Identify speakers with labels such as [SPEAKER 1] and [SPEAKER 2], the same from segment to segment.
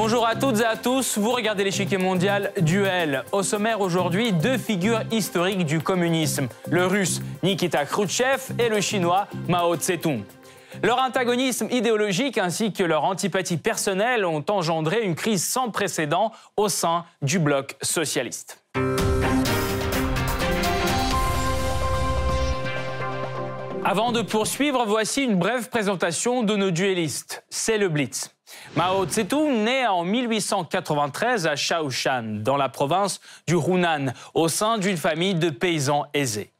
[SPEAKER 1] Bonjour à toutes et à tous, vous regardez l'échiquier mondial Duel. Au sommaire aujourd'hui, deux figures historiques du communisme, le russe Nikita Khrouchtchev et le chinois Mao Tse-tung. Leur antagonisme idéologique ainsi que leur antipathie personnelle ont engendré une crise sans précédent au sein du bloc socialiste. Avant de poursuivre, voici une brève présentation de nos duellistes. C'est le Blitz. Mao Tse-tung naît en 1893 à Shaoshan, dans la province du Hunan, au sein d'une famille de paysans aisés.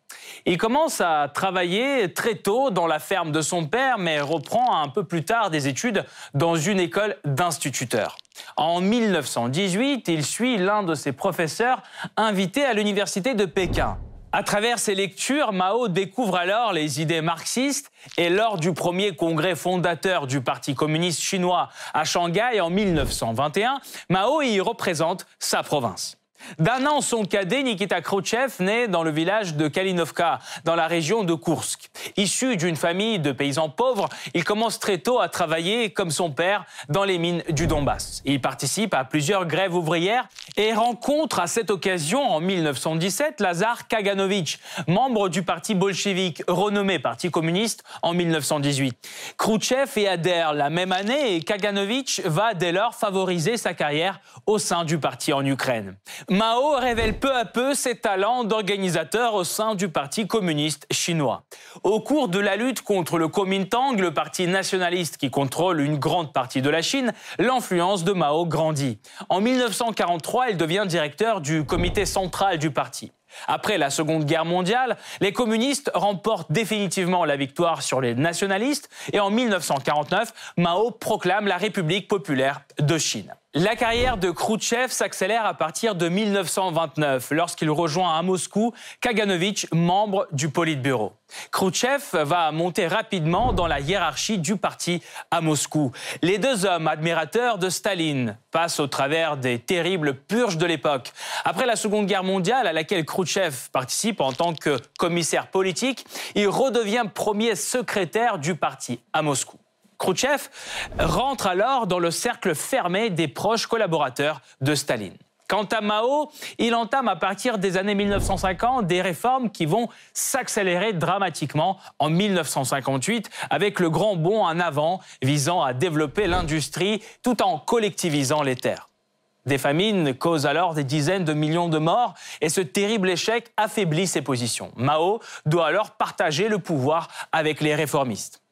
[SPEAKER 1] Il commence à travailler très tôt dans la ferme de son père, mais reprend un peu plus tard des études dans une école d'instituteurs. En 1918, il suit l'un de ses professeurs invités à l'université de Pékin. À travers ses lectures, Mao découvre alors les idées marxistes et lors du premier congrès fondateur du Parti communiste chinois à Shanghai en 1921, Mao y représente sa province. D'un an son cadet, Nikita Khrouchtchev naît dans le village de Kalinovka, dans la région de Koursk. Issu d'une famille de paysans pauvres, il commence très tôt à travailler, comme son père, dans les mines du Donbass. Il participe à plusieurs grèves ouvrières et rencontre à cette occasion, en 1917, Lazar Kaganovich, membre du parti bolchevique, renommé Parti communiste en 1918. Khrouchtchev y adhère la même année et Kaganovich va dès lors favoriser sa carrière au sein du parti en Ukraine. Mao révèle peu à peu ses talents d'organisateur au sein du Parti communiste chinois. Au cours de la lutte contre le Kuomintang, le parti nationaliste qui contrôle une grande partie de la Chine, l'influence de Mao grandit. En 1943, il devient directeur du comité central du parti. Après la Seconde Guerre mondiale, les communistes remportent définitivement la victoire sur les nationalistes et en 1949, Mao proclame la République populaire de Chine. La carrière de Khrouchtchev s'accélère à partir de 1929, lorsqu'il rejoint à Moscou Kaganovich, membre du Politburo. Khrouchtchev va monter rapidement dans la hiérarchie du parti à Moscou. Les deux hommes admirateurs de Staline passent au travers des terribles purges de l'époque. Après la Seconde Guerre mondiale, à laquelle Khrouchtchev participe en tant que commissaire politique, il redevient premier secrétaire du parti à Moscou. Khrouchtchev rentre alors dans le cercle fermé des proches collaborateurs de Staline. Quant à Mao, il entame à partir des années 1950 des réformes qui vont s'accélérer dramatiquement en 1958 avec le grand bond en avant visant à développer l'industrie tout en collectivisant les terres. Des famines causent alors des dizaines de millions de morts et ce terrible échec affaiblit ses positions. Mao doit alors partager le pouvoir avec les réformistes.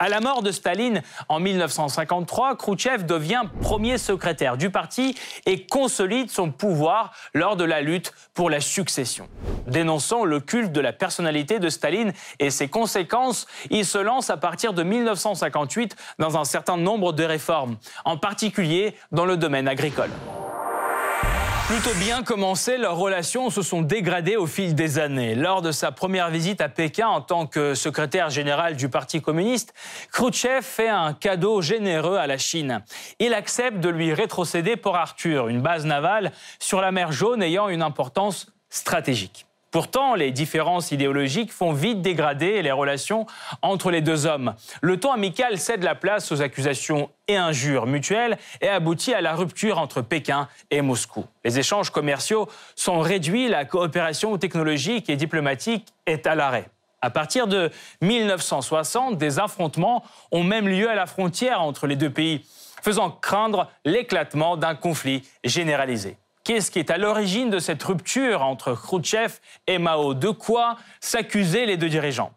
[SPEAKER 1] À la mort de Staline en 1953, Khrouchtchev devient premier secrétaire du parti et consolide son pouvoir lors de la lutte pour la succession. Dénonçant le culte de la personnalité de Staline et ses conséquences, il se lance à partir de 1958 dans un certain nombre de réformes, en particulier dans le domaine agricole. Plutôt bien commencé, leurs relations se sont dégradées au fil des années. Lors de sa première visite à Pékin en tant que secrétaire général du Parti communiste, Khrouchtchev fait un cadeau généreux à la Chine. Il accepte de lui rétrocéder Port Arthur, une base navale sur la mer Jaune ayant une importance stratégique. Pourtant, les différences idéologiques font vite dégrader les relations entre les deux hommes. Le ton amical cède la place aux accusations et injures mutuelles et aboutit à la rupture entre Pékin et Moscou. Les échanges commerciaux sont réduits, la coopération technologique et diplomatique est à l'arrêt. À partir de 1960, des affrontements ont même lieu à la frontière entre les deux pays, faisant craindre l'éclatement d'un conflit généralisé. Qu'est-ce qui est à l'origine de cette rupture entre Khrouchtchev et Mao De quoi s'accuser les deux dirigeants?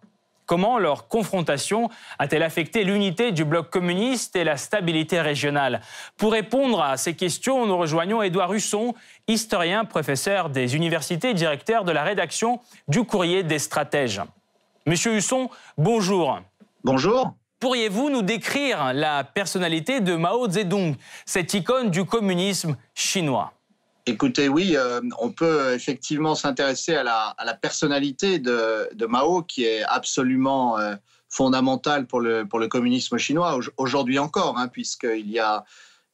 [SPEAKER 1] Comment leur confrontation a-t-elle affecté l'unité du bloc communiste et la stabilité régionale? Pour répondre à ces questions, nous rejoignons Édouard Husson, historien, professeur des universités, directeur de la rédaction du Courrier des stratèges. Monsieur Husson, bonjour.
[SPEAKER 2] Bonjour.
[SPEAKER 1] Pourriez-vous nous décrire la personnalité de Mao Zedong, cette icône du communisme chinois?
[SPEAKER 2] Écoutez, oui, euh, on peut effectivement s'intéresser à la, personnalité de, Mao, qui est absolument euh, fondamentale pour le, communisme chinois, aujourd'hui encore, hein, puisqu'il y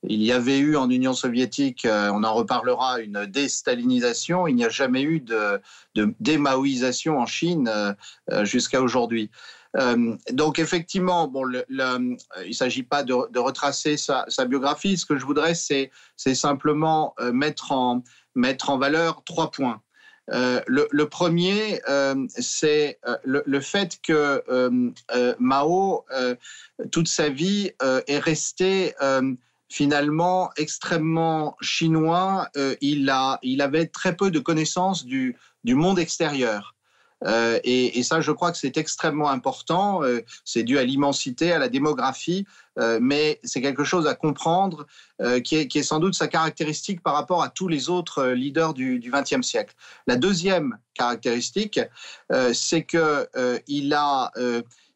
[SPEAKER 2] il y avait eu en Union soviétique, on en reparlera, une déstalinisation. Il n'y a jamais eu de, de démaoïsation en Chine jusqu'à aujourd'hui. Donc effectivement, bon, il ne s'agit pas de, retracer sa, biographie. Ce que je voudrais, c'est simplement mettre en, mettre en valeur trois points. Euh, le, premier, euh, c'est euh, le, fait que Mao, toute sa vie, est resté finalement extrêmement chinois. il, a, il avait très peu de connaissances du, du monde extérieur. Euh, et, ça, je crois que c'est extrêmement important. Euh, c'est dû à l'immensité, à la démographie, euh, mais c'est quelque chose à comprendre qui est, sans doute sa caractéristique par rapport à tous les autres leaders du XXe siècle. La deuxième caractéristique, c'est qu'il a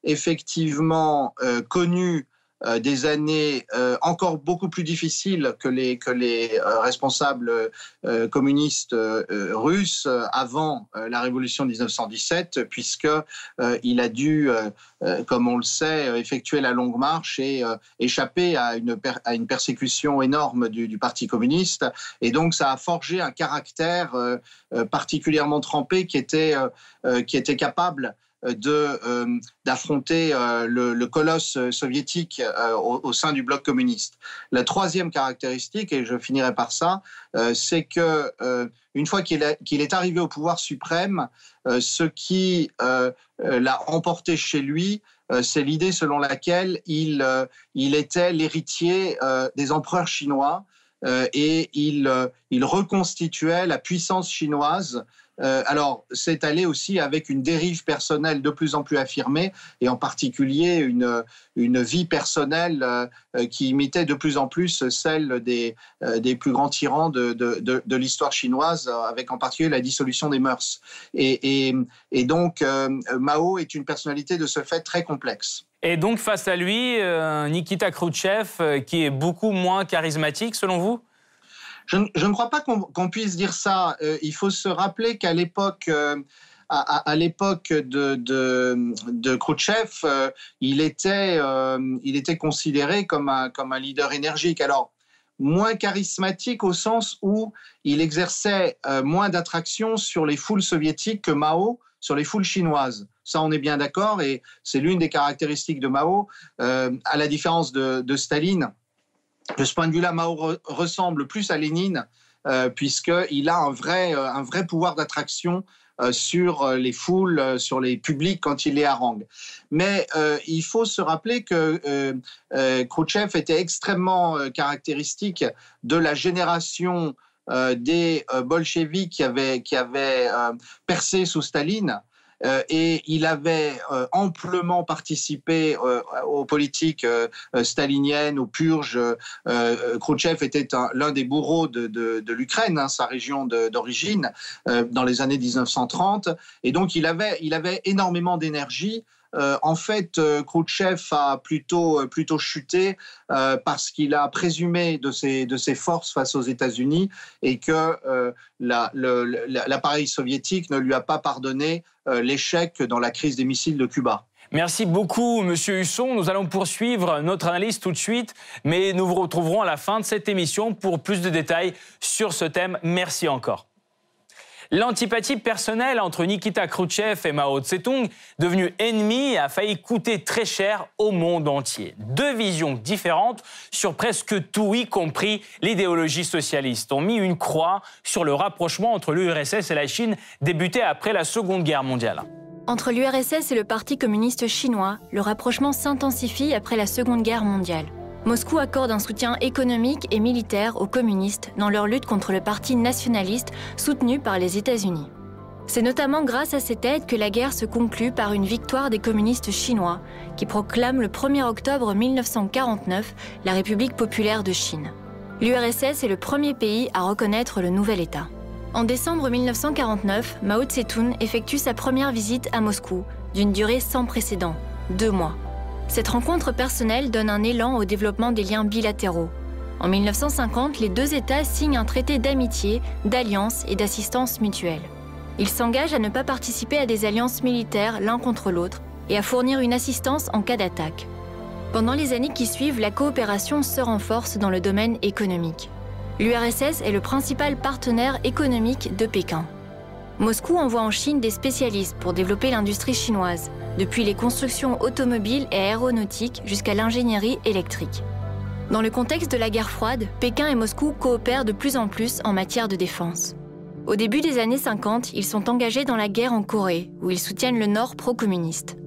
[SPEAKER 2] effectivement connu euh, des années euh, encore beaucoup plus difficiles que les, que les euh, responsables communistes russes avant la révolution de 1917, puisqu'il a dû, comme on le sait, effectuer la longue marche et échapper à une, à une persécution énorme du, du, Parti communiste. Et donc, ça a forgé un caractère particulièrement trempé qui était, qui était capable d'affronter euh, le, colosse soviétique euh, au, sein du bloc communiste. La troisième caractéristique, et je finirai par ça, c'est que une fois qu'il est arrivé au pouvoir suprême, ce qui l'a emporté chez lui, c'est l'idée selon laquelle il, était l'héritier des empereurs chinois et il reconstituait la puissance chinoise euh, alors, c'est allé aussi avec une dérive personnelle de plus en plus affirmée, et en particulier une, une vie personnelle euh, euh, qui imitait de plus en plus celle des, des plus grands tyrans de, de, de, l'histoire chinoise, avec en particulier la dissolution des mœurs. Et, et, et donc, Mao est une personnalité de ce fait très complexe.
[SPEAKER 1] Et donc, face à lui, Nikita Khrouchtchev, qui est beaucoup moins charismatique, selon vous?
[SPEAKER 2] Je, ne crois pas qu'on puisse dire ça. Euh, il faut se rappeler qu'à l'époque, euh, à, l'époque de, de, Khrouchtchev, euh, il, était, considéré comme un, leader énergique. Alors, moins charismatique au sens où il exerçait moins d'attraction sur les foules soviétiques que Mao sur les foules chinoises. Ça, on est bien d'accord, et c'est l'une des caractéristiques de Mao, à la différence de Staline de ce point de vue-là, Mao ressemble plus à Lénine, euh, puisqu'il a un vrai, euh, un vrai pouvoir d'attraction euh, sur les foules, sur les publics quand il les harangue. Mais il faut se rappeler que Khrouchtchev était extrêmement caractéristique de la génération des bolcheviks qui avaient, qui avaient percé sous Staline et il avait euh, amplement participé euh, aux politiques staliniennes, aux purges. Khrouchtchev était l'un des bourreaux de, l'Ukraine, hein, sa région d'origine, dans les années 1930. Et donc il avait, il avait énormément d'énergie. En fait, Khrouchtchev a plutôt, plutôt chuté parce qu'il a présumé de ses, de ses forces face aux États-Unis et que l'appareil soviétique ne lui a pas pardonné euh, l'échec dans la crise des missiles de Cuba.
[SPEAKER 1] Merci beaucoup, Monsieur Husson. Nous allons poursuivre notre analyse tout de suite, mais nous vous retrouverons à la fin de cette émission pour plus de détails sur ce thème. Merci encore. L'antipathie personnelle entre Nikita Khrouchtchev et Mao Tse-tung, devenue ennemie, a failli coûter très cher au monde entier. Deux visions différentes sur presque tout, y compris l'idéologie socialiste, ont mis une croix sur le rapprochement entre l'URSS et la Chine débuté après la Seconde Guerre mondiale.
[SPEAKER 3] Entre l'URSS et le Parti communiste chinois, le rapprochement s'intensifie après la Seconde Guerre mondiale. Moscou accorde un soutien économique et militaire aux communistes dans leur lutte contre le parti nationaliste soutenu par les États-Unis. C'est notamment grâce à cette aide que la guerre se conclut par une victoire des communistes chinois, qui proclament le 1er octobre 1949 la République populaire de Chine. L'URSS est le premier pays à reconnaître le nouvel État. En décembre 1949, Mao Tse-tung effectue sa première visite à Moscou, d'une durée sans précédent, deux mois. Cette rencontre personnelle donne un élan au développement des liens bilatéraux. En 1950, les deux États signent un traité d'amitié, d'alliance et d'assistance mutuelle. Ils s'engagent à ne pas participer à des alliances militaires l'un contre l'autre et à fournir une assistance en cas d'attaque. Pendant les années qui suivent, la coopération se renforce dans le domaine économique. L'URSS est le principal partenaire économique de Pékin. Moscou envoie en Chine des spécialistes pour développer l'industrie chinoise, depuis les constructions automobiles et aéronautiques jusqu'à l'ingénierie électrique. Dans le contexte de la guerre froide, Pékin et Moscou coopèrent de plus en plus en matière de défense. Au début des années 50, ils sont engagés dans la guerre en Corée, où ils soutiennent le Nord pro-communiste.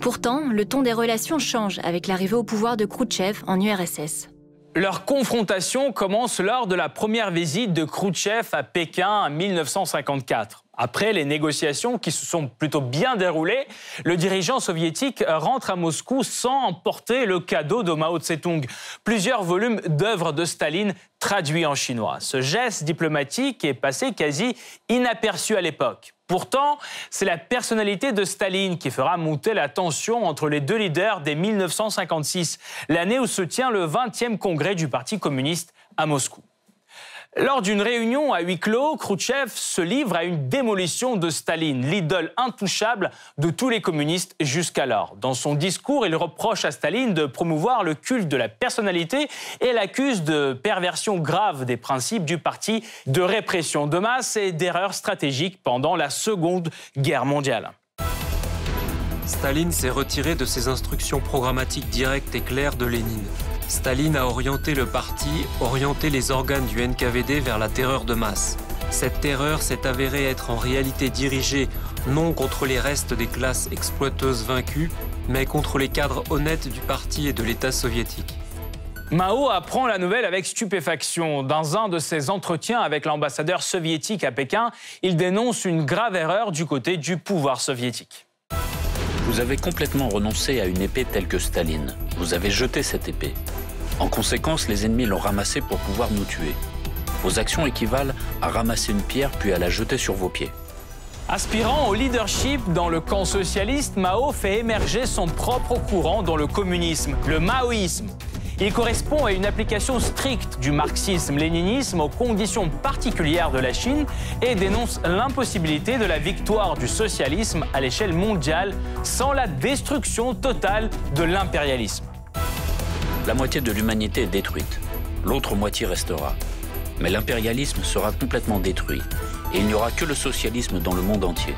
[SPEAKER 3] Pourtant, le ton des relations change avec l'arrivée au pouvoir de Khrouchtchev en URSS.
[SPEAKER 1] Leur confrontation commence lors de la première visite de Khrouchtchev à Pékin en 1954. Après les négociations qui se sont plutôt bien déroulées, le dirigeant soviétique rentre à Moscou sans emporter le cadeau de Mao Tse-tung, plusieurs volumes d'œuvres de Staline traduits en chinois. Ce geste diplomatique est passé quasi inaperçu à l'époque. Pourtant, c'est la personnalité de Staline qui fera monter la tension entre les deux leaders dès 1956, l'année où se tient le 20e congrès du Parti communiste à Moscou. Lors d'une réunion à huis clos, Khrouchtchev se livre à une démolition de Staline, l'idole intouchable de tous les communistes jusqu'alors. Dans son discours, il reproche à Staline de promouvoir le culte de la personnalité et l'accuse de perversion grave des principes du parti, de répression de masse et d'erreurs stratégiques pendant la Seconde Guerre mondiale.
[SPEAKER 4] Staline s'est retiré de ses instructions programmatiques directes et claires de Lénine. Staline a orienté le parti, orienté les organes du NKVD vers la terreur de masse. Cette terreur s'est avérée être en réalité dirigée non contre les restes des classes exploiteuses vaincues, mais contre les cadres honnêtes du parti et de l'État soviétique.
[SPEAKER 1] Mao apprend la nouvelle avec stupéfaction. Dans un de ses entretiens avec l'ambassadeur soviétique à Pékin, il dénonce une grave erreur du côté du pouvoir soviétique.
[SPEAKER 5] Vous avez complètement renoncé à une épée telle que Staline. Vous avez jeté cette épée. En conséquence, les ennemis l'ont ramassée pour pouvoir nous tuer. Vos actions équivalent à ramasser une pierre puis à la jeter sur vos pieds.
[SPEAKER 1] Aspirant au leadership dans le camp socialiste, Mao fait émerger son propre courant dans le communisme, le maoïsme. Il correspond à une application stricte du marxisme-léninisme aux conditions particulières de la Chine et dénonce l'impossibilité de la victoire du socialisme à l'échelle mondiale sans la destruction totale de l'impérialisme.
[SPEAKER 5] La moitié de l'humanité est détruite, l'autre moitié restera. Mais l'impérialisme sera complètement détruit et il n'y aura que le socialisme dans le monde entier.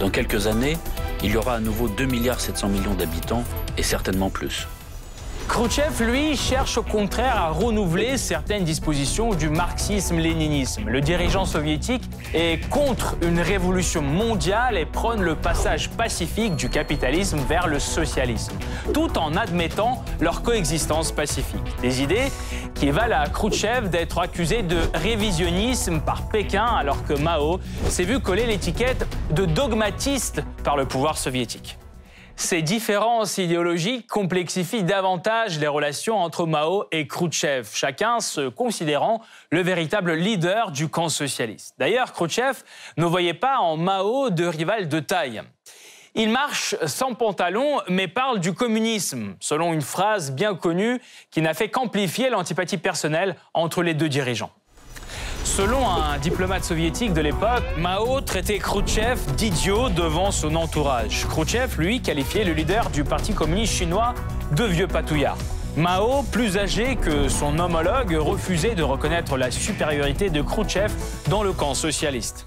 [SPEAKER 5] Dans quelques années, il y aura à nouveau 2 milliards 700 millions d'habitants et certainement plus.
[SPEAKER 1] Khrouchtchev, lui, cherche au contraire à renouveler certaines dispositions du marxisme-léninisme. Le dirigeant soviétique est contre une révolution mondiale et prône le passage pacifique du capitalisme vers le socialisme, tout en admettant leur coexistence pacifique. Des idées qui valent à Khrouchtchev d'être accusé de révisionnisme par Pékin alors que Mao s'est vu coller l'étiquette de dogmatiste par le pouvoir soviétique. Ces différences idéologiques complexifient davantage les relations entre Mao et Khrouchtchev, chacun se considérant le véritable leader du camp socialiste. D'ailleurs, Khrouchtchev ne voyait pas en Mao de rival de taille. Il marche sans pantalon, mais parle du communisme, selon une phrase bien connue qui n'a fait qu'amplifier l'antipathie personnelle entre les deux dirigeants. Selon un diplomate soviétique de l'époque, Mao traitait Khrouchtchev d'idiot devant son entourage. Khrouchtchev, lui, qualifiait le leader du Parti communiste chinois de vieux patouillard. Mao, plus âgé que son homologue, refusait de reconnaître la supériorité de Khrouchtchev dans le camp socialiste.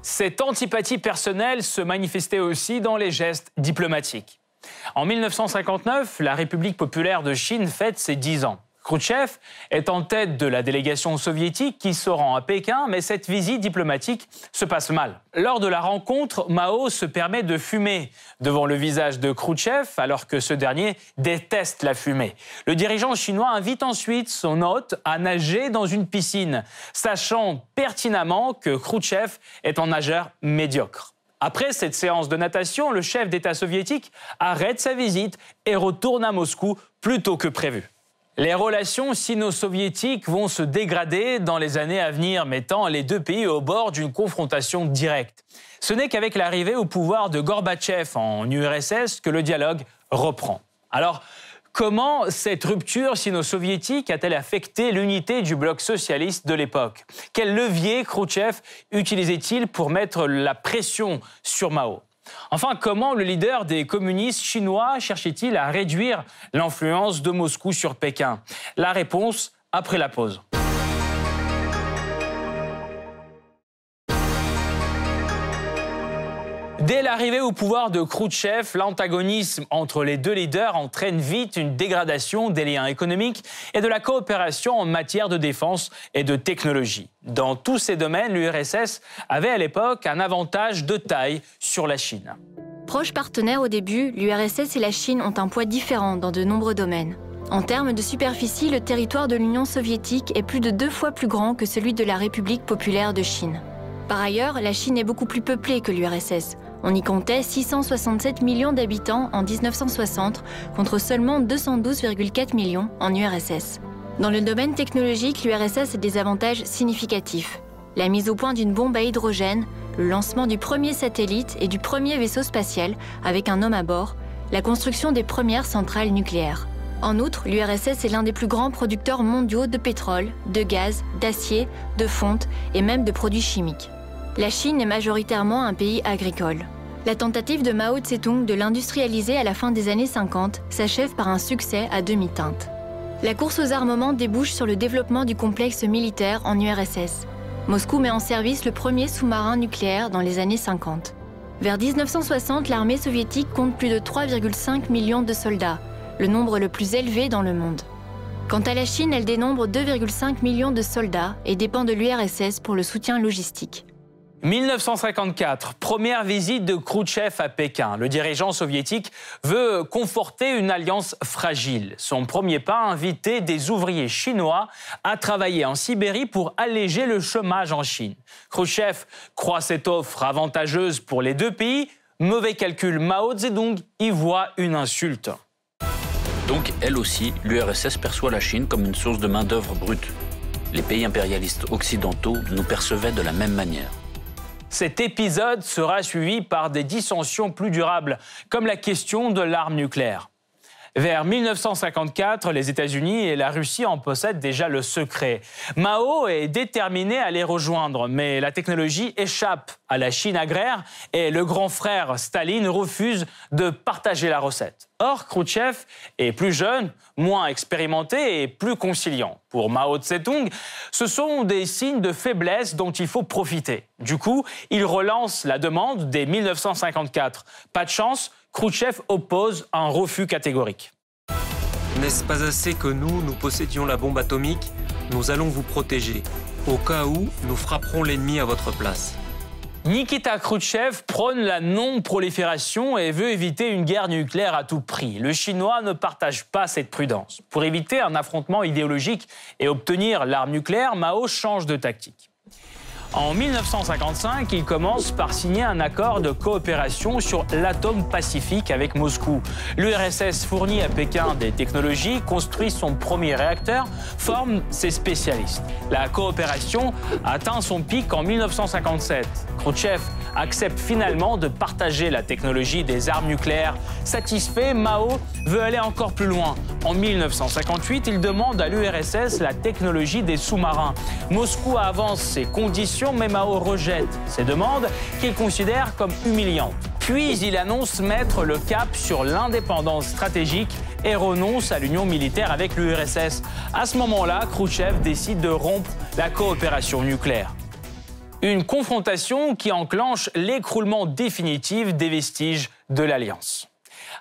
[SPEAKER 1] Cette antipathie personnelle se manifestait aussi dans les gestes diplomatiques. En 1959, la République populaire de Chine fête ses 10 ans. Khrouchtchev est en tête de la délégation soviétique qui se rend à Pékin, mais cette visite diplomatique se passe mal. Lors de la rencontre, Mao se permet de fumer devant le visage de Khrouchtchev alors que ce dernier déteste la fumée. Le dirigeant chinois invite ensuite son hôte à nager dans une piscine, sachant pertinemment que Khrouchtchev est un nageur médiocre. Après cette séance de natation, le chef d'État soviétique arrête sa visite et retourne à Moscou plus tôt que prévu. Les relations sino-soviétiques vont se dégrader dans les années à venir, mettant les deux pays au bord d'une confrontation directe. Ce n'est qu'avec l'arrivée au pouvoir de Gorbatchev en URSS que le dialogue reprend. Alors, comment cette rupture sino-soviétique a-t-elle affecté l'unité du bloc socialiste de l'époque? Quel levier Khrouchtchev utilisait-il pour mettre la pression sur Mao? Enfin, comment le leader des communistes chinois cherchait-il à réduire l'influence de Moscou sur Pékin? La réponse après la pause. Dès l'arrivée au pouvoir de Khrouchtchev, l'antagonisme entre les deux leaders entraîne vite une dégradation des liens économiques et de la coopération en matière de défense et de technologie. Dans tous ces domaines, l'URSS avait à l'époque un avantage de taille sur la Chine.
[SPEAKER 3] Proches partenaires au début, l'URSS et la Chine ont un poids différent dans de nombreux domaines. En termes de superficie, le territoire de l'Union soviétique est plus de deux fois plus grand que celui de la République populaire de Chine. Par ailleurs, la Chine est beaucoup plus peuplée que l'URSS. On y comptait 667 millions d'habitants en 1960 contre seulement 212,4 millions en URSS. Dans le domaine technologique, l'URSS a des avantages significatifs. La mise au point d'une bombe à hydrogène, le lancement du premier satellite et du premier vaisseau spatial avec un homme à bord, la construction des premières centrales nucléaires. En outre, l'URSS est l'un des plus grands producteurs mondiaux de pétrole, de gaz, d'acier, de fonte et même de produits chimiques. La Chine est majoritairement un pays agricole. La tentative de Mao Tse-tung de l'industrialiser à la fin des années 50 s'achève par un succès à demi-teinte. La course aux armements débouche sur le développement du complexe militaire en URSS. Moscou met en service le premier sous-marin nucléaire dans les années 50. Vers 1960, l'armée soviétique compte plus de 3,5 millions de soldats, le nombre le plus élevé dans le monde. Quant à la Chine, elle dénombre 2,5 millions de soldats et dépend de l'URSS pour le soutien logistique.
[SPEAKER 1] 1954, première visite de Khrouchtchev à Pékin. Le dirigeant soviétique veut conforter une alliance fragile. Son premier pas, inviter des ouvriers chinois à travailler en Sibérie pour alléger le chômage en Chine. Khrouchtchev croit cette offre avantageuse pour les deux pays. Mauvais calcul, Mao Zedong y voit une insulte.
[SPEAKER 5] Donc, elle aussi, l'URSS perçoit la Chine comme une source de main-d'œuvre brute. Les pays impérialistes occidentaux nous percevaient de la même manière.
[SPEAKER 1] Cet épisode sera suivi par des dissensions plus durables, comme la question de l'arme nucléaire. Vers 1954, les États-Unis et la Russie en possèdent déjà le secret. Mao est déterminé à les rejoindre, mais la technologie échappe à la Chine agraire et le grand frère Staline refuse de partager la recette. Or, Khrouchtchev est plus jeune, moins expérimenté et plus conciliant. Pour Mao Tse-tung, ce sont des signes de faiblesse dont il faut profiter. Du coup, il relance la demande dès 1954. Pas de chance, Khrouchtchev oppose un refus catégorique.
[SPEAKER 4] N'est-ce pas assez que nous, nous possédions la bombe atomique? Nous allons vous protéger. Au cas où, nous frapperons l'ennemi à votre place.
[SPEAKER 1] Nikita Khrouchtchev prône la non-prolifération et veut éviter une guerre nucléaire à tout prix. Le Chinois ne partage pas cette prudence. Pour éviter un affrontement idéologique et obtenir l'arme nucléaire, Mao change de tactique. En 1955, il commence par signer un accord de coopération sur l'atome pacifique avec Moscou. L'URSS fournit à Pékin des technologies, construit son premier réacteur, forme ses spécialistes. La coopération atteint son pic en 1957. Khrouchtchev accepte finalement de partager la technologie des armes nucléaires. Satisfait, Mao veut aller encore plus loin. En 1958, il demande à l'URSS la technologie des sous-marins. Moscou avance ses conditions, mais Mao rejette ces demandes qu'il considère comme humiliantes. Puis il annonce mettre le cap sur l'indépendance stratégique et renonce à l'union militaire avec l'URSS. À ce moment-là, Khrouchtchev décide de rompre la coopération nucléaire. Une confrontation qui enclenche l'écroulement définitif des vestiges de l'Alliance.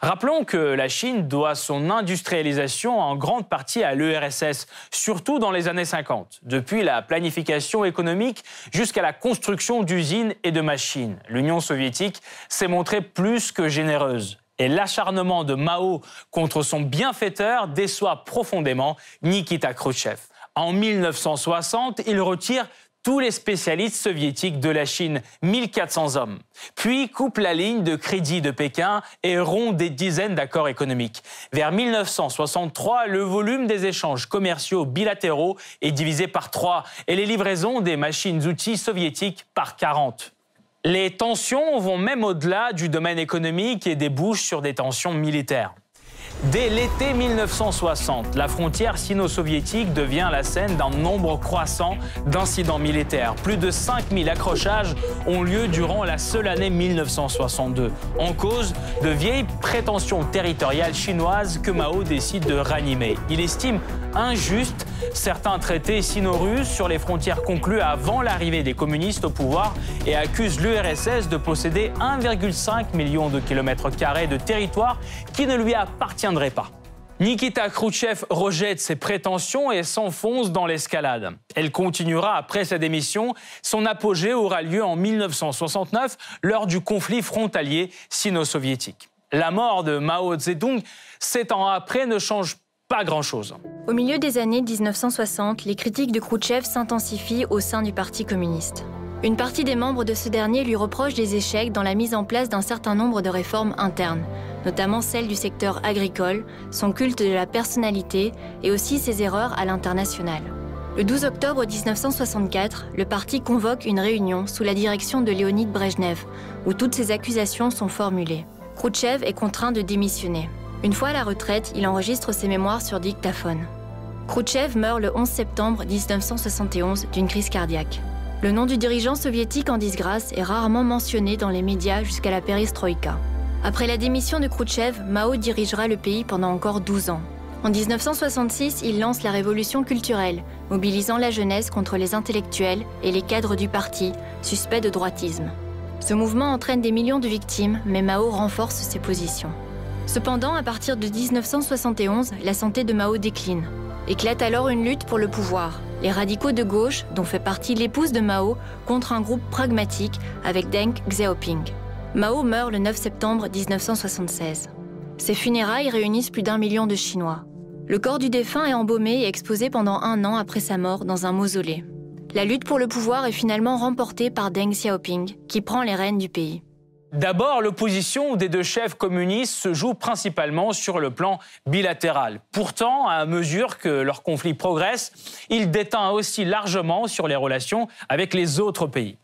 [SPEAKER 1] Rappelons que la Chine doit son industrialisation en grande partie à l'URSS, surtout dans les années 50, depuis la planification économique jusqu'à la construction d'usines et de machines. L'Union soviétique s'est montrée plus que généreuse. Et l'acharnement de Mao contre son bienfaiteur déçoit profondément Nikita Khrouchtchev. En 1960, il retire tous les spécialistes soviétiques de la Chine, 1400 hommes. Puis coupe la ligne de crédit de Pékin et rompt des dizaines d'accords économiques. Vers 1963, le volume des échanges commerciaux bilatéraux est divisé par 3 et les livraisons des machines-outils soviétiques par 40. Les tensions vont même au-delà du domaine économique et débouchent sur des tensions militaires. Dès l'été 1960, la frontière sino-soviétique devient la scène d'un nombre croissant d'incidents militaires. Plus de 5000 accrochages ont lieu durant la seule année 1962, en cause de vieilles prétentions territoriales chinoises que Mao décide de ranimer. Il estime injuste certains traités sino-russes sur les frontières conclus avant l'arrivée des communistes au pouvoir et accuse l'URSS de posséder 1,5 million de kilomètres carrés de territoire qui ne lui Nikita Khrouchtchev rejette ses prétentions et s'enfonce dans l'escalade. Elle continuera après sa démission. Son apogée aura lieu en 1969 lors du conflit frontalier sino-soviétique. La mort de Mao Zedong, sept ans après, ne change pas grand-chose.
[SPEAKER 3] Au milieu des années 1960, les critiques de Khrouchtchev s'intensifient au sein du Parti communiste. Une partie des membres de ce dernier lui reproche des échecs dans la mise en place d'un certain nombre de réformes internes, notamment celles du secteur agricole, son culte de la personnalité et aussi ses erreurs à l'international. Le 12 octobre 1964, le parti convoque une réunion sous la direction de Léonid Brejnev, où toutes ces accusations sont formulées. Khrouchtchev est contraint de démissionner. Une fois à la retraite, il enregistre ses mémoires sur dictaphone. Khrouchtchev meurt le 11 septembre 1971 d'une crise cardiaque. Le nom du dirigeant soviétique en disgrâce est rarement mentionné dans les médias jusqu'à la perestroïka. Après la démission de Khrouchtchev, Mao dirigera le pays pendant encore 12 ans. En 1966, il lance la révolution culturelle, mobilisant la jeunesse contre les intellectuels et les cadres du parti, suspects de droitisme. Ce mouvement entraîne des millions de victimes, mais Mao renforce ses positions. Cependant, à partir de 1971, la santé de Mao décline. Éclate alors une lutte pour le pouvoir. Les radicaux de gauche, dont fait partie l'épouse de Mao, contre un groupe pragmatique avec Deng Xiaoping. Mao meurt le 9 septembre 1976. Ses funérailles réunissent plus d'un million de Chinois. Le corps du défunt est embaumé et exposé pendant un an après sa mort dans un mausolée. La lutte pour le pouvoir est finalement remportée par Deng Xiaoping, qui prend les rênes du pays.
[SPEAKER 1] D'abord, l'opposition des deux chefs communistes se joue principalement sur le plan bilatéral. Pourtant, à mesure que leur conflit progresse, il déteint aussi largement sur les relations avec les autres pays.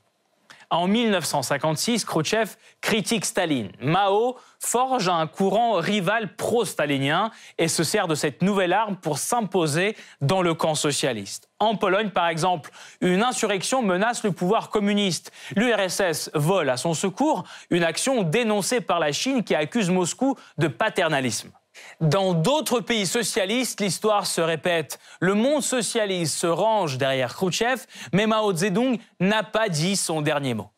[SPEAKER 1] En 1956, Khrouchtchev critique Staline. Mao forge un courant rival pro-stalinien et se sert de cette nouvelle arme pour s'imposer dans le camp socialiste. En Pologne, par exemple, une insurrection menace le pouvoir communiste. L'URSS vole à son secours, une action dénoncée par la Chine qui accuse Moscou de paternalisme. Dans d'autres pays socialistes, l'histoire se répète. Le monde socialiste se range derrière Khrouchtchev, mais Mao Zedong n'a pas dit son dernier mot.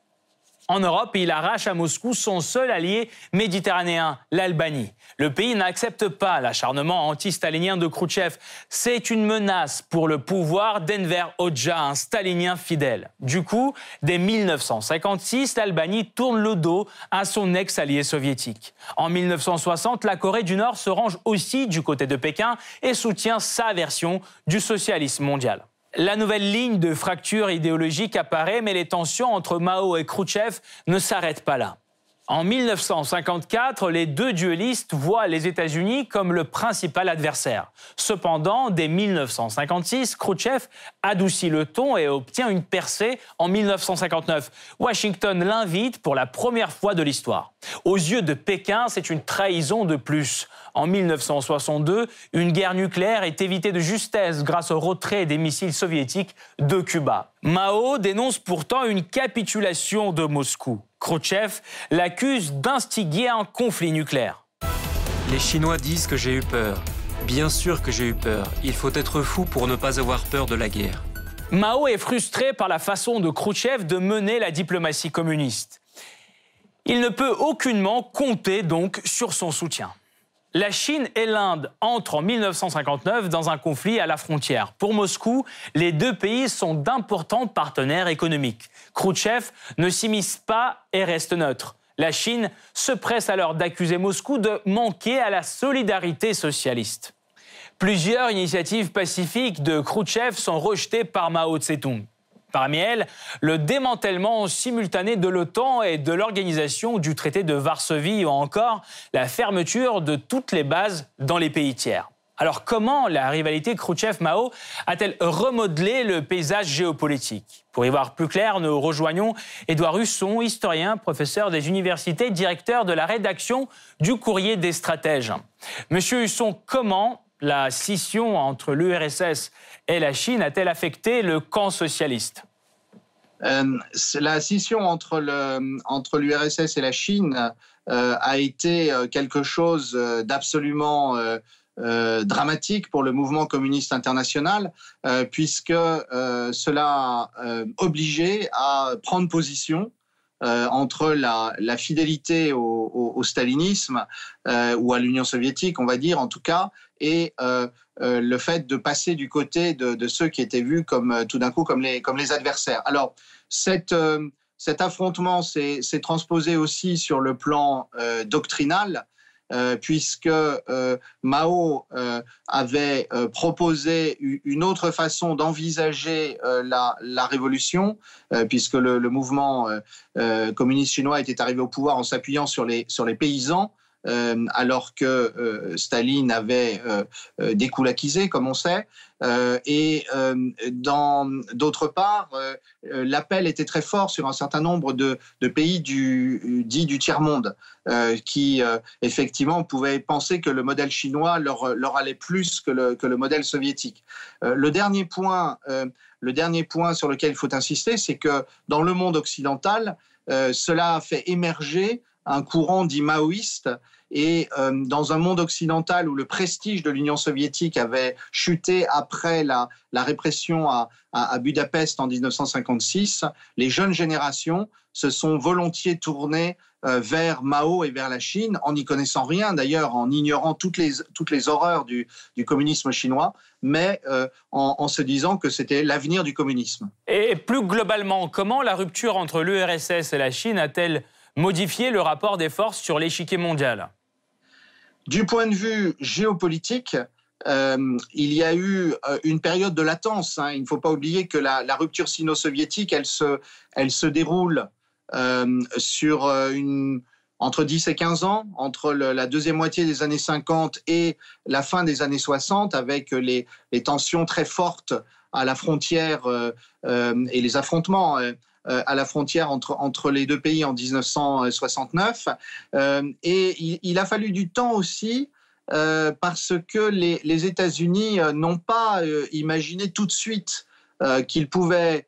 [SPEAKER 1] En Europe, il arrache à Moscou son seul allié méditerranéen, l'Albanie. Le pays n'accepte pas l'acharnement anti-stalinien de Khrouchtchev. C'est une menace pour le pouvoir d'Enver Hoxha, un stalinien fidèle. Du coup, dès 1956, l'Albanie tourne le dos à son ex-allié soviétique. En 1960, la Corée du Nord se range aussi du côté de Pékin et soutient sa version du socialisme mondial. La nouvelle ligne de fracture idéologique apparaît, mais les tensions entre Mao et Khrouchtchev ne s'arrêtent pas là. En 1954, les deux duellistes voient les États-Unis comme le principal adversaire. Cependant, dès 1956, Khrouchtchev adoucit le ton et obtient une percée en 1959. Washington l'invite pour la première fois de l'histoire. Aux yeux de Pékin, c'est une trahison de plus. En 1962, une guerre nucléaire est évitée de justesse grâce au retrait des missiles soviétiques de Cuba. Mao dénonce pourtant une capitulation de Moscou. Khrouchtchev l'accuse d'instiguer un conflit nucléaire.
[SPEAKER 4] Les Chinois disent que j'ai eu peur. Bien sûr que j'ai eu peur. Il faut être fou pour ne pas avoir peur de la guerre.
[SPEAKER 1] Mao est frustré par la façon de Khrouchtchev de mener la diplomatie communiste. Il ne peut aucunement compter donc sur son soutien. La Chine et l'Inde entrent en 1959 dans un conflit à la frontière. Pour Moscou, les deux pays sont d'importants partenaires économiques. Khrouchtchev ne s'immisce pas et reste neutre. La Chine se presse alors d'accuser Moscou de manquer à la solidarité socialiste. Plusieurs initiatives pacifiques de Khrouchtchev sont rejetées par Mao Tse-tung. Parmi elles, le démantèlement simultané de l'OTAN et de l'organisation du traité de Varsovie ou encore la fermeture de toutes les bases dans les pays tiers. Alors comment la rivalité Khrouchtchev-Mao a-t-elle remodelé le paysage géopolitique? Pour y voir plus clair, nous rejoignons Édouard Husson, historien, professeur des universités, directeur de la rédaction du Courrier des stratèges. Monsieur Husson, comment la scission entre l'URSS et la Chine a-t-elle affecté le camp socialiste?
[SPEAKER 2] Euh, la scission entre l'URSS et la Chine euh, a été euh, quelque chose d'absolument dramatique pour le mouvement communiste international, puisque cela a obligé à prendre position entre la, fidélité au, stalinisme ou à l'Union soviétique, on va dire en tout cas, et le fait de passer du côté de, ceux qui étaient vus comme tout d'un coup comme les, comme les adversaires. Alors euh, cet affrontement s'est transposé aussi sur le plan euh, doctrinal, euh, puisque Mao avait proposé une autre façon d'envisager la, révolution, puisque le, mouvement communiste chinois était arrivé au pouvoir en s'appuyant sur les, sur les paysans. Euh, alors que euh, Staline avait euh, découlakisé, comme on sait. et d'autre part, l'appel était très fort sur un certain nombre de, pays du, dits du tiers-monde, qui effectivement pouvaient penser que le modèle chinois leur, allait plus que le, que le modèle soviétique. le dernier point, le dernier point sur lequel il faut insister, c'est que dans le monde occidental, cela a fait émerger un courant dit maoïste et euh, dans un monde occidental où le prestige de l'Union soviétique avait chuté après la, répression à, Budapest en 1956, les jeunes générations se sont volontiers tournées euh, vers Mao et vers la Chine, en n'y connaissant rien d'ailleurs, en ignorant toutes les, toutes les horreurs du, communisme chinois, mais euh, en, en, se disant que c'était l'avenir du communisme.
[SPEAKER 1] Et plus globalement, comment la rupture entre l'URSS et la Chine a-t-elle modifié le rapport des forces sur l'échiquier mondial
[SPEAKER 2] du point de vue géopolitique, euh, il y a eu euh, une période de latence. Hein. Il ne faut pas oublier que la, rupture sino-soviétique, elle se, déroule euh, sur entre 10 et 15 ans, entre la deuxième moitié des années 50 et la fin des années 60, avec les, tensions très fortes à la frontière et les affrontements à la frontière entre, entre les deux pays en 1969. Euh, et il, a fallu du temps aussi euh, parce que les, les États-Unis n'ont pas imaginé tout de suite qu'ils pouvaient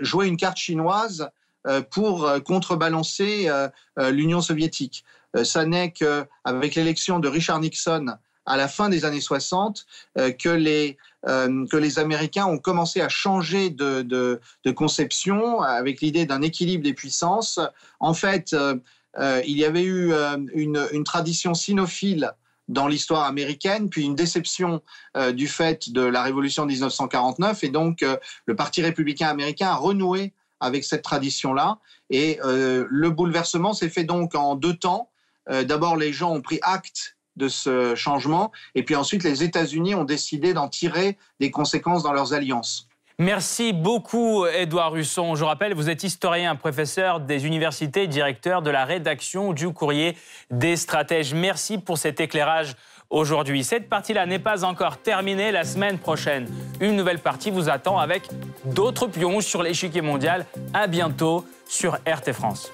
[SPEAKER 2] jouer une carte chinoise pour contrebalancer l'Union soviétique. ça n'est qu'avec l'élection de Richard Nixon à la fin des années 60 que les euh, que les Américains ont commencé à changer de, de, conception avec l'idée d'un équilibre des puissances. En fait, euh, euh, il y avait eu une, une, tradition sinophile dans l'histoire américaine, puis une déception du fait de la révolution de 1949, et donc le Parti républicain américain a renoué avec cette tradition-là, et le bouleversement s'est fait donc en deux temps. D'abord, les gens ont pris acte de ce changement. Et puis ensuite, les États-Unis ont décidé d'en tirer des conséquences dans leurs alliances.
[SPEAKER 1] Merci beaucoup, Édouard Husson. Je rappelle, vous êtes historien, professeur des universités, directeur de la rédaction du courrier des stratèges. Merci pour cet éclairage aujourd'hui. Cette partie-là n'est pas encore terminée. La semaine prochaine, une nouvelle partie vous attend avec d'autres pions sur l'échiquier mondial. À bientôt sur RT France.